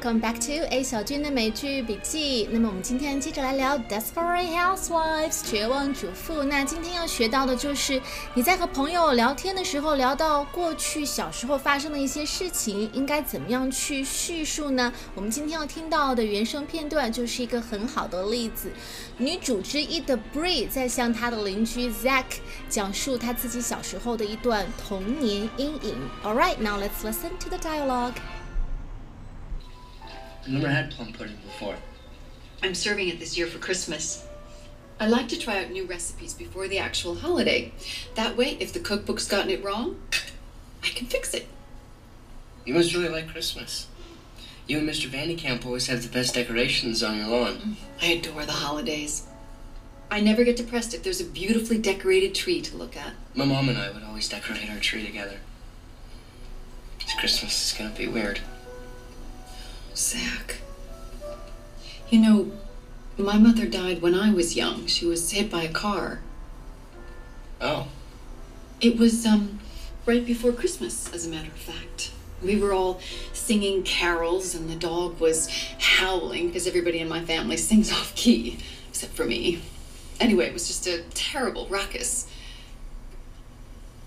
Welcome back to A 小军的美剧笔记。那么我们今天接着来聊《Desperate Housewives》绝望主妇。那今天要学到的就是你在和朋友聊天的时候，聊到过去小时候发生的一些事情，应该怎么样去叙述呢？我们今天要听到的原声片段就是一个很好的例子。女主之一的 Bree 在向她的邻居 Zach 讲述她自己小时候的一段童年阴影。All right, now let's listen to the dialogue. I've never had plum pudding before. I'm serving it this year for Christmas. I like to try out new recipes before the actual holiday. That way, if the cookbook's gotten it wrong, I can fix it. You must really like Christmas. You and Mr. Vandekamp always have the best decorations on your lawn. Mm, I adore the holidays. I never get depressed if there's a beautifully decorated tree to look at. My mom and I would always decorate our tree together. This Christmas is gonna be weird. Zach. You know, my mother died when I was young. She was hit by a car. Oh, It was, um, right before Christmas, as a matter of fact. We were all singing carols, and the dog was howling because everybody in my family sings off key, except for me. Anyway, it was just a terrible ruckus.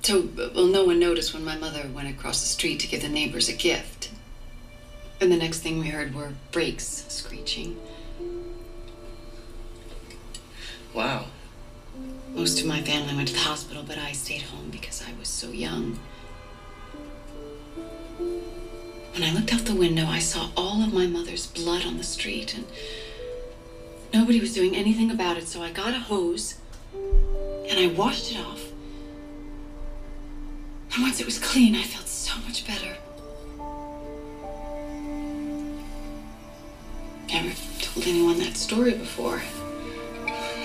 So, well, no one noticed when my mother went across the street to give the neighbors a gift. And the next thing we heard were brakes screeching. wow. Most of my family went to the hospital, but I stayed home because I was so young. When I looked out the window, I saw all of my mother's blood on the street, and nobody was doing anything about it, so I got a hose and I washed it off. And once it was clean, I felt so much better. Never told anyone that story before.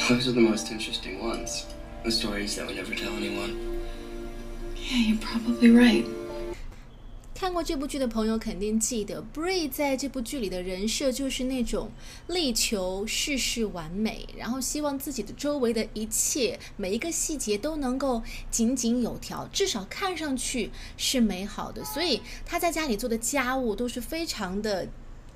Those are the most interesting ones. The stories that we never tell anyone. Yeah, you're probably right. 看过这部剧的朋友肯定记得，Bree 在这部剧里的人设就是那种力求事事完美，然后希望自己的周围的一切每一个细节都能够井井有条，至少看上去是美好的。所以他在家里做的家务都是非常的。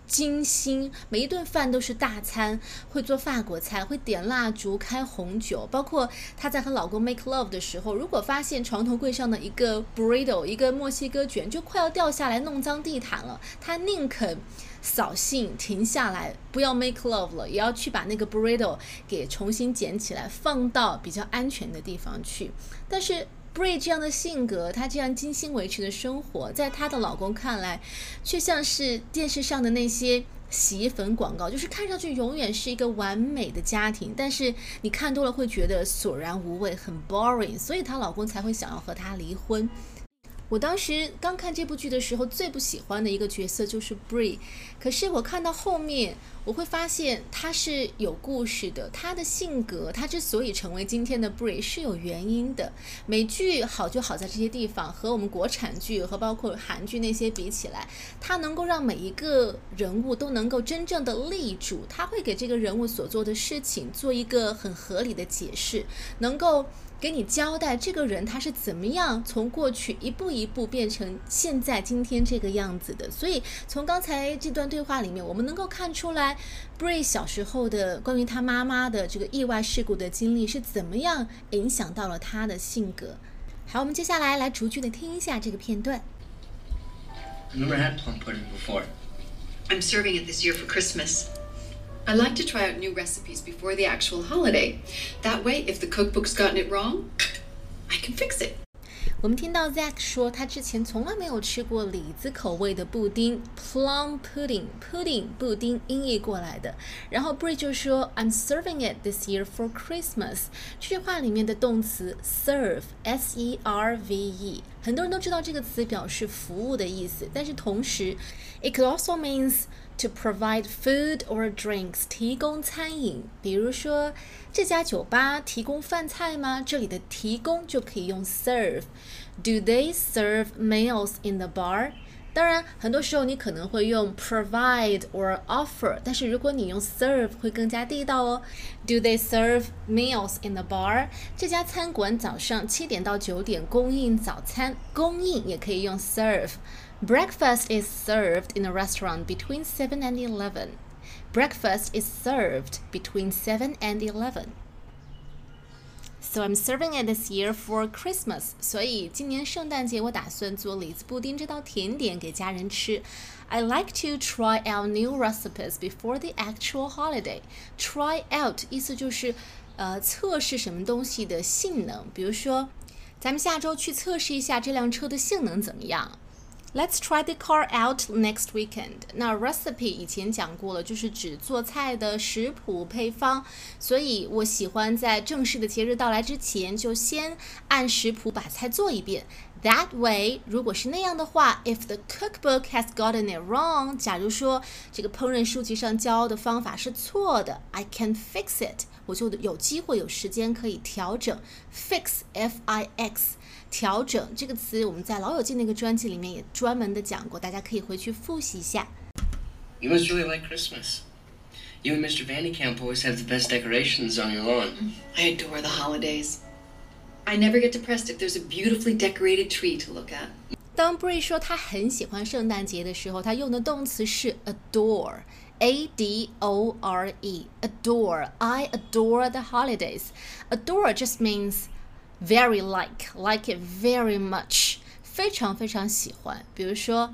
精心，每一顿饭都是大餐，会做法国菜，会点蜡烛、开红酒，包括她在和老公 make love 的时候，如果发现床头柜上的一个 burrito，一个墨西哥卷就快要掉下来弄脏地毯了，她宁肯扫兴停下来，不要 make love 了，也要去把那个 burrito 给重新捡起来，放到比较安全的地方去。但是 Bree 这样的性格，她这样精心维持的生活，在她的老公看来，却像是电视上的那些洗衣粉广告，就是看上去永远是一个完美的家庭，但是你看多了会觉得索然无味，很 boring，所以她老公才会想要和她离婚。我当时刚看这部剧的时候，最不喜欢的一个角色就是 Bree，可是我看到后面，我会发现他是有故事的，他的性格，他之所以成为今天的 Bree 是有原因的。美剧好就好在这些地方，和我们国产剧和包括韩剧那些比起来，它能够让每一个人物都能够真正的立住，他会给这个人物所做的事情做一个很合理的解释，能够。给你交代这个人他是怎么样从过去一步一步变成现在今天这个样子的，所以从刚才这段对话里面，我们能够看出来，Bree 小时候的关于他妈妈的这个意外事故的经历是怎么样影响到了他的性格。好，我们接下来来逐句的听一下这个片段。I've never had plum pudding before. I'm serving it this year for Christmas. I like to try out new recipes before the actual holiday. That way, if the cookbook's gotten it wrong, I can fix it. 我们听到 Zack 说他之前从来没有吃过李子口味的布丁 （plum pudding），pudding 布丁音译过来的。然后 Bree 就说 I'm serving it this year for Christmas。这句话里面的动词 serve，s e r v e，很多人都知道这个词表示服务的意思，但是同时，it could also means to provide food or drinks，提供餐饮。比如说，这家酒吧提供饭菜吗？这里的提供就可以用 serve。Do they serve meals in the bar？当然，很多时候你可能会用 provide or offer，但是如果你用 serve 会更加地道哦。Do they serve meals in the bar？这家餐馆早上七点到九点供应早餐，供应也可以用 serve。Breakfast is served in a restaurant between 7 and 11. Breakfast is served between 7 and 11. So I'm serving it this year for Christmas. 所以今年圣诞节我打算做李子布丁这道甜点给家人吃。I like to try out new recipes before the actual holiday. Try out 意思就是呃测试什么东西的性能，比如说咱们下周去测试一下这辆车的性能怎么样。 Let's try the car out next weekend. 那 recipe 以前讲过了，就是指做菜的食谱配方。所以我喜欢在正式的节日到来之前，就先按食谱把菜做一遍。That way，如果是那样的话，if the cookbook has gotten it wrong，假如说这个烹饪书籍上教的方法是错的，I can fix it，我就有机会有时间可以调整。Fix，F I X。调整这个词，我们在《老友记》那个专辑里面也专门的讲过，大家可以回去复习一下。You must really like Christmas. You and Mr. Vandekamp always have the best decorations on your lawn. I adore the holidays. I never get depressed if there's a beautifully decorated tree to look at. 当 Brie 说他很喜欢圣诞节的时候，他用的动词是 adore，a d o r e，adore。I adore the holidays. Adore just means very like like it very much，非常非常喜欢。比如说，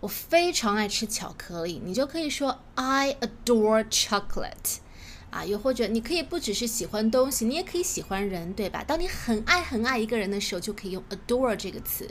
我非常爱吃巧克力，你就可以说 I adore chocolate。啊，又或者你可以不只是喜欢东西，你也可以喜欢人，对吧？当你很爱很爱一个人的时候，就可以用 adore 这个词。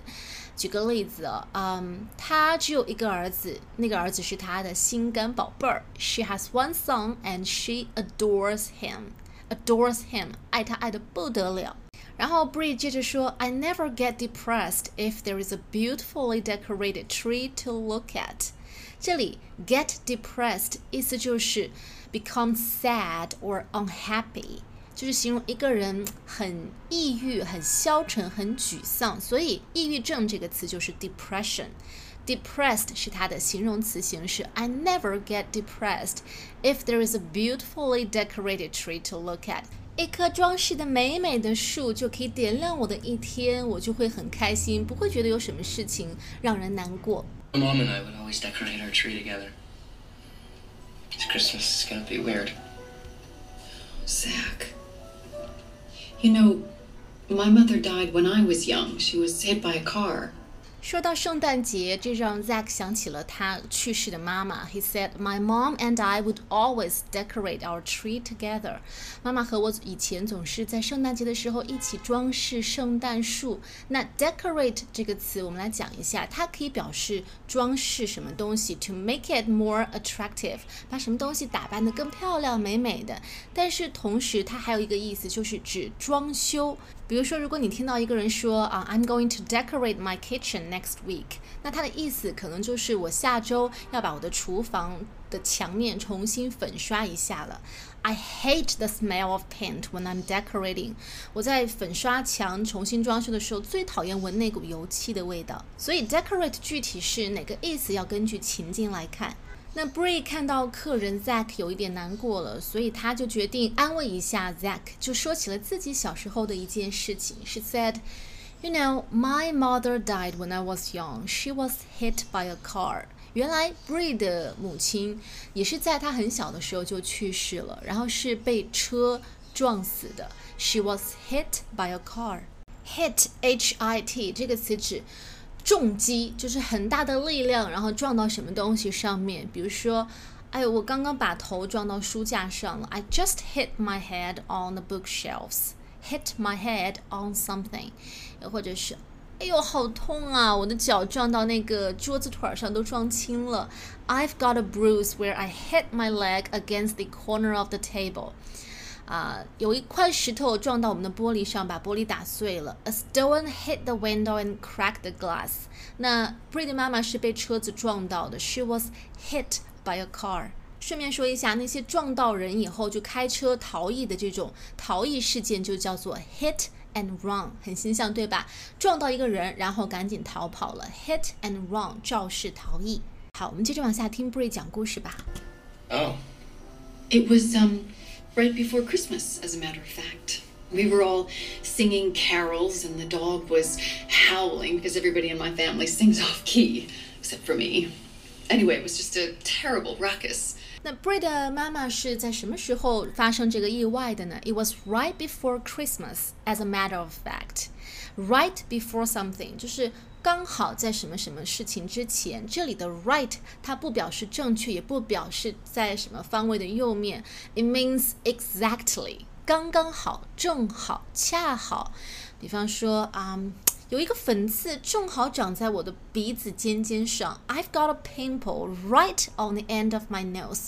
举个例子啊，嗯，他只有一个儿子，那个儿子是他的心肝宝贝儿。She has one son and she adores him. Adores him，爱他爱的不得了。然后 Bree 接着说，I never get depressed if there is a beautifully decorated tree to look at。这里 get depressed 意思就是 become sad or unhappy，就是形容一个人很抑郁、很消沉、很沮丧。所以抑郁症这个词就是 depression。Depressed 是它的形容词形式。I never get depressed if there is a beautifully decorated tree to look at。 一棵装饰的美美的树就可以点亮我的一天，我就会很开心，不会觉得有什么事情让人难过。Mom and I would always decorate our tree together. This Christmas is gonna be weird. Zach. You know, my mother died when I was young. She was hit by a car. 说到圣诞节，这让 Zack 想起了他去世的妈妈。He said, "My mom and I would always decorate our tree together." 妈妈和我以前总是在圣诞节的时候一起装饰圣诞树。那 decorate 这个词，我们来讲一下，它可以表示装饰什么东西，to make it more attractive，把什么东西打扮得更漂亮、美美的。但是同时，它还有一个意思，就是指装修。比如说，如果你听到一个人说啊，I'm going to decorate my kitchen next week，那他的意思可能就是我下周要把我的厨房的墙面重新粉刷一下了。I hate the smell of paint when I'm decorating。我在粉刷墙、重新装修的时候，最讨厌闻那股油漆的味道。所以 decorate 具体是哪个意思，要根据情境来看。那 Bree 看到客人 Zack 有一点难过了，所以他就决定安慰一下 Zack，就说起了自己小时候的一件事情。She said, "You know, my mother died when I was young. She was hit by a car." 原来 Bree 的母亲也是在她很小的时候就去世了，然后是被车撞死的。She was hit by a car. Hit, H-I-T 这个词指。重击就是很大的力量，然后撞到什么东西上面。比如说，哎，我刚刚把头撞到书架上了。I just hit my head on the bookshelves. Hit my head on something，又或者是，哎呦，好痛啊！我的脚撞到那个桌子腿上都撞青了。I've got a bruise where I hit my leg against the corner of the table. 啊，有一块石头撞到我们的玻璃上，把玻璃打碎了。A stone hit the window and cracked the glass。那的妈妈是被车子撞到的，She was hit by a car。顺便说一下，那些撞到人以后就开车逃逸的这种逃逸事件，就叫做 hit and run，很形象，对吧？撞到一个人，然后赶紧逃跑了，hit and run，肇事逃逸。好，我们接着往下听 Bree 讲故事吧。Oh. It was um right before Christmas, as a matter of fact. We were all singing carols, and the dog was howling because everybody in my family sings off key. except for me. Anyway, it was just a terrible ruckus. 那 Brie 的妈妈是在什么时候发生这个意外的呢？It was right before Christmas, as a matter of fact. Right before something 就是刚好在什么什么事情之前。这里的 right 它不表示正确，也不表示在什么方位的右面。It means exactly，刚刚好，正好，恰好。比方说啊。Um, 有一个粉刺正好长在我的鼻子尖尖上。I've got a pimple right on the end of my nose.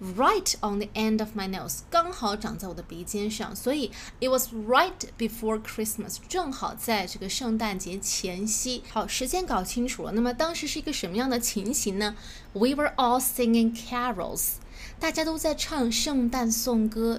Right on the end of my nose，刚好长在我的鼻尖上，所以 it was right before Christmas，正好在这个圣诞节前夕。好，时间搞清楚了，那么当时是一个什么样的情形呢？We were all singing carols，大家都在唱圣诞颂歌。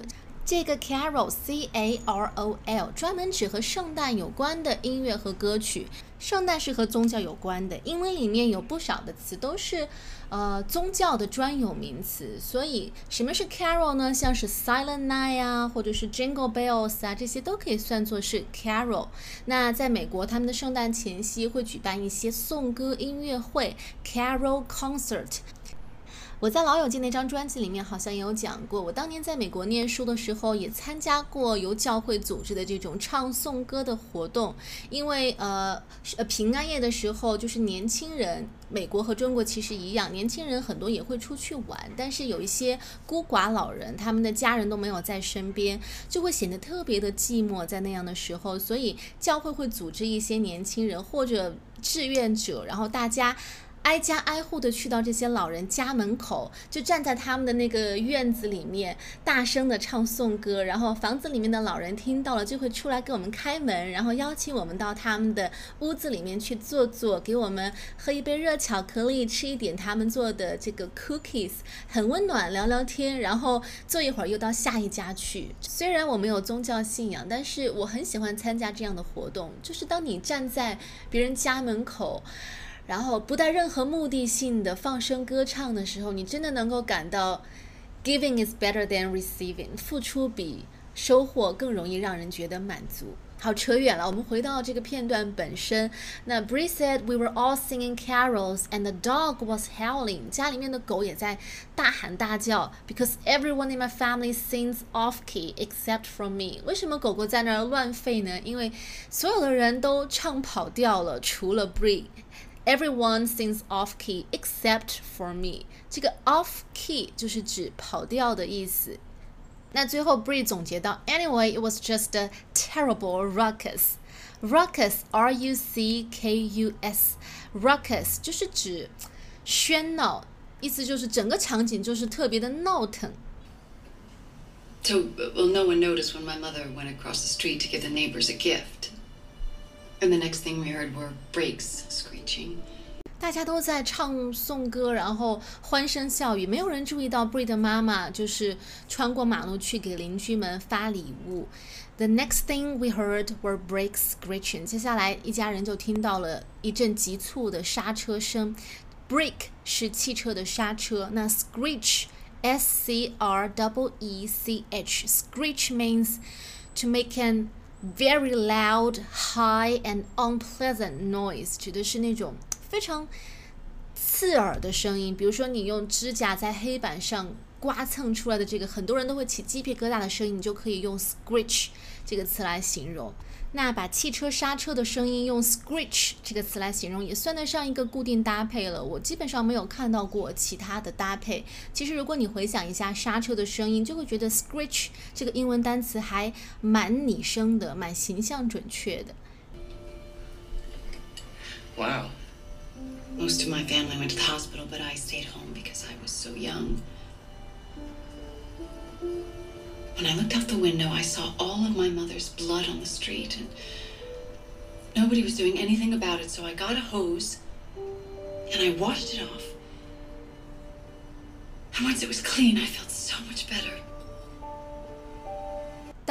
这个 carol c a r o l 专门指和圣诞有关的音乐和歌曲。圣诞是和宗教有关的，英文里面有不少的词都是呃宗教的专有名词。所以什么是 carol 呢？像是 Silent Night 啊，或者是 Jingle Bells 啊，这些都可以算作是 carol。那在美国，他们的圣诞前夕会举办一些颂歌音乐会 carol concert。我在《老友记》那张专辑里面好像也有讲过，我当年在美国念书的时候也参加过由教会组织的这种唱颂歌的活动。因为呃呃平安夜的时候，就是年轻人，美国和中国其实一样，年轻人很多也会出去玩，但是有一些孤寡老人，他们的家人都没有在身边，就会显得特别的寂寞，在那样的时候，所以教会会组织一些年轻人或者志愿者，然后大家。挨家挨户的去到这些老人家门口，就站在他们的那个院子里面，大声的唱颂歌。然后房子里面的老人听到了，就会出来给我们开门，然后邀请我们到他们的屋子里面去坐坐，给我们喝一杯热巧克力，吃一点他们做的这个 cookies，很温暖，聊聊天，然后坐一会儿又到下一家去。虽然我没有宗教信仰，但是我很喜欢参加这样的活动，就是当你站在别人家门口。然后不带任何目的性的放声歌唱的时候，你真的能够感到，giving is better than receiving，付出比收获更容易让人觉得满足。好，扯远了，我们回到这个片段本身。那 Bree said we were all singing carols and the dog was howling，家里面的狗也在大喊大叫，because everyone in my family sings off key except for me。为什么狗狗在那儿乱吠呢？因为所有的人都唱跑调了，除了 Bree。Everyone sings off key except for me。这个 off key 就是指跑调的意思。那最后 Bree 总结到，Anyway, it was just a terrible ruckus. Ruckus, R-U-C-K-U-S, ruckus 就是指喧闹，意思就是整个场景就是特别的闹腾。So, well, no one noticed when my mother went across the street to give the neighbors a gift. And the next thing we heard were brakes screeching. 大家都在唱颂歌，然后欢声笑语，没有人注意到 Bree 的妈妈就是穿过马路去给邻居们发礼物。The next thing we heard were brakes screeching。接下来一家人就听到了一阵急促的刹车声。Brake 是汽车的刹车，那 screech，S C R E E C H，screech means to make an very loud, high and unpleasant noise，指的是那种非常刺耳的声音。比如说，你用指甲在黑板上刮蹭出来的这个，很多人都会起鸡皮疙瘩的声音，你就可以用 scratch 这个词来形容。那把汽车刹车的声音用 screech 这个词来形容，也算得上一个固定搭配了。我基本上没有看到过其他的搭配。其实，如果你回想一下刹车的声音，就会觉得 screech 这个英文单词还蛮拟声的，蛮形象准确的。Wow. Most of my family went to the hospital, but I stayed home because I was so young. When I looked out the window, I saw all of my mother's blood on the street, and nobody was doing anything about it, so I got a hose and I washed it off. And once it was clean, I felt so much better.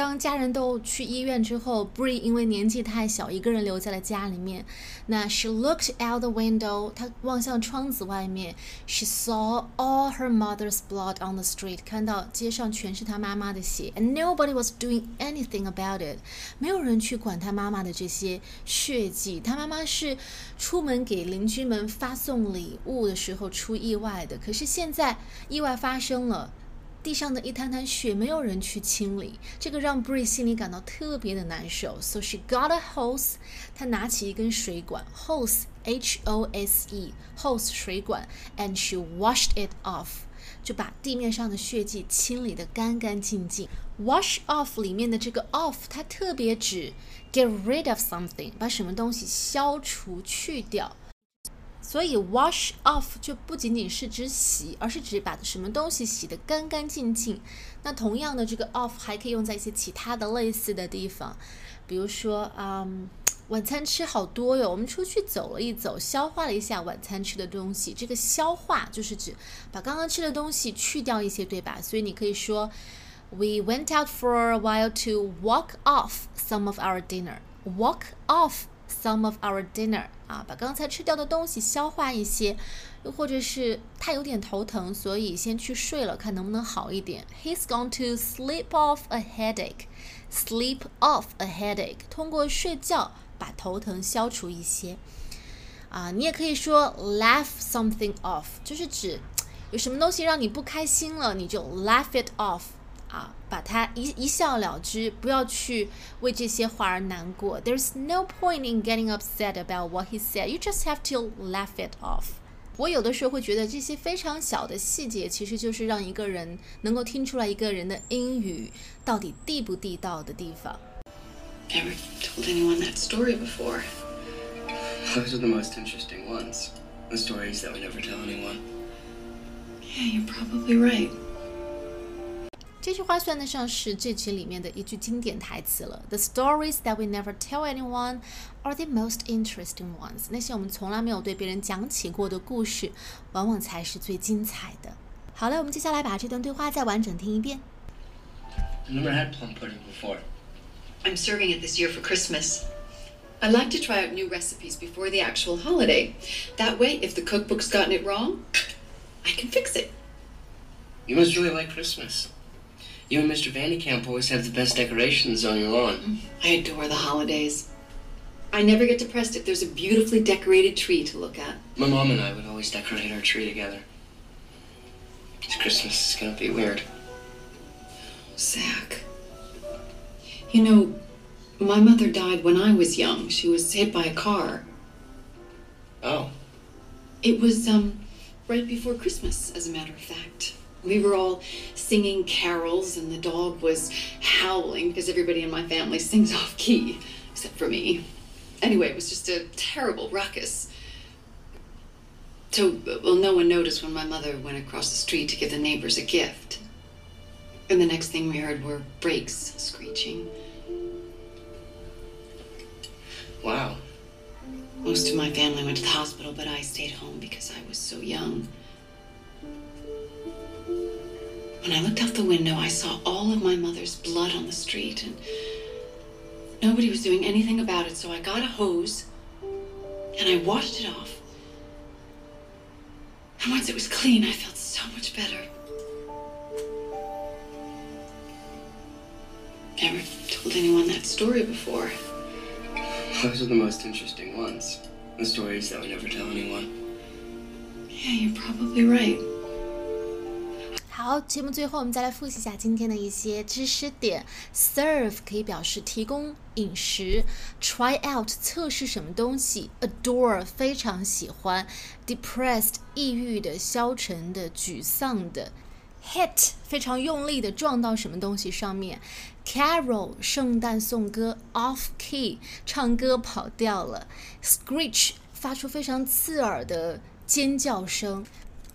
当家人都去医院之后，Bree 因为年纪太小，一个人留在了家里面。那 She looked out the window，她望向窗子外面。She saw all her mother's blood on the street，看到街上全是她妈妈的血。And nobody was doing anything about it，没有人去管她妈妈的这些血迹。她妈妈是出门给邻居们发送礼物的时候出意外的，可是现在意外发生了。地上的一滩滩血，没有人去清理，这个让 Bree 心里感到特别的难受。So she got a hose，她拿起一根水管，hose，H O S E，hose 水管，and she washed it off，就把地面上的血迹清理的干干净净。Wash off 里面的这个 off，它特别指 get rid of something，把什么东西消除去掉。所以 wash off 就不仅仅是指洗，而是指把什么东西洗得干干净净。那同样的，这个 off 还可以用在一些其他的类似的地方，比如说，嗯，晚餐吃好多哟，我们出去走了一走，消化了一下晚餐吃的东西。这个消化就是指把刚刚吃的东西去掉一些，对吧？所以你可以说，We went out for a while to walk off some of our dinner. Walk off. Some of our dinner 啊，把刚才吃掉的东西消化一些，又或者是他有点头疼，所以先去睡了，看能不能好一点。He's going to sleep off a headache. Sleep off a headache，通过睡觉把头疼消除一些。啊，你也可以说 laugh something off，就是指有什么东西让你不开心了，你就 laugh it off。啊，把它一一笑了之，不要去为这些话而难过。There's no point in getting upset about what he said. You just have to laugh it off. 我有的时候会觉得这些非常小的细节，其实就是让一个人能够听出来一个人的英语到底地不地道的地方。Never told anyone that story before. Those are the most interesting ones. The stories that we never tell anyone. Yeah, you're probably right. 这句话算得上是这集里面的一句经典台词了。The stories that we never tell anyone are the most interesting ones。那些我们从来没有对别人讲起过的故事，往往才是最精彩的。好了，我们接下来把这段对话再完整听一遍。I never had plum pudding before. I'm serving it this year for Christmas. I like to try out new recipes before the actual holiday. That way, if the cookbook's gotten it wrong, I can fix it. You must really like Christmas. You and Mr. Vandekamp always have the best decorations on your lawn. I adore the holidays. I never get depressed if there's a beautifully decorated tree to look at. My mom and I would always decorate our tree together. This Christmas is gonna be weird. Zach. You know, my mother died when I was young. She was hit by a car. Oh. It was, um, right before Christmas, as a matter of fact. We were all singing carols, and the dog was howling because everybody in my family sings off key, except for me. Anyway, it was just a terrible ruckus. So, well, no one noticed when my mother went across the street to give the neighbors a gift. And the next thing we heard were brakes screeching. Wow. Most of my family went to the hospital, but I stayed home because I was so young. When I looked out the window, I saw all of my mother's blood on the street, and nobody was doing anything about it, so I got a hose and I washed it off. And once it was clean, I felt so much better. Never told anyone that story before. Those are the most interesting ones. The stories that we never tell anyone. Yeah, you're probably right. 好，节目最后我们再来复习一下今天的一些知识点。Serve 可以表示提供饮食，Try out 测试什么东西，Adore 非常喜欢，Depressed 抑郁的、消沉的、沮丧的，Hit 非常用力的撞到什么东西上面，Carol 圣诞颂歌，Off key 唱歌跑调了，Screech 发出非常刺耳的尖叫声。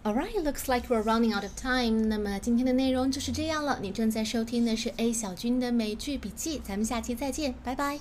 All right, looks like we're running out of time. 那么今天的内容就是这样了。你正在收听的是 A 小军的美剧笔记，咱们下期再见，拜拜。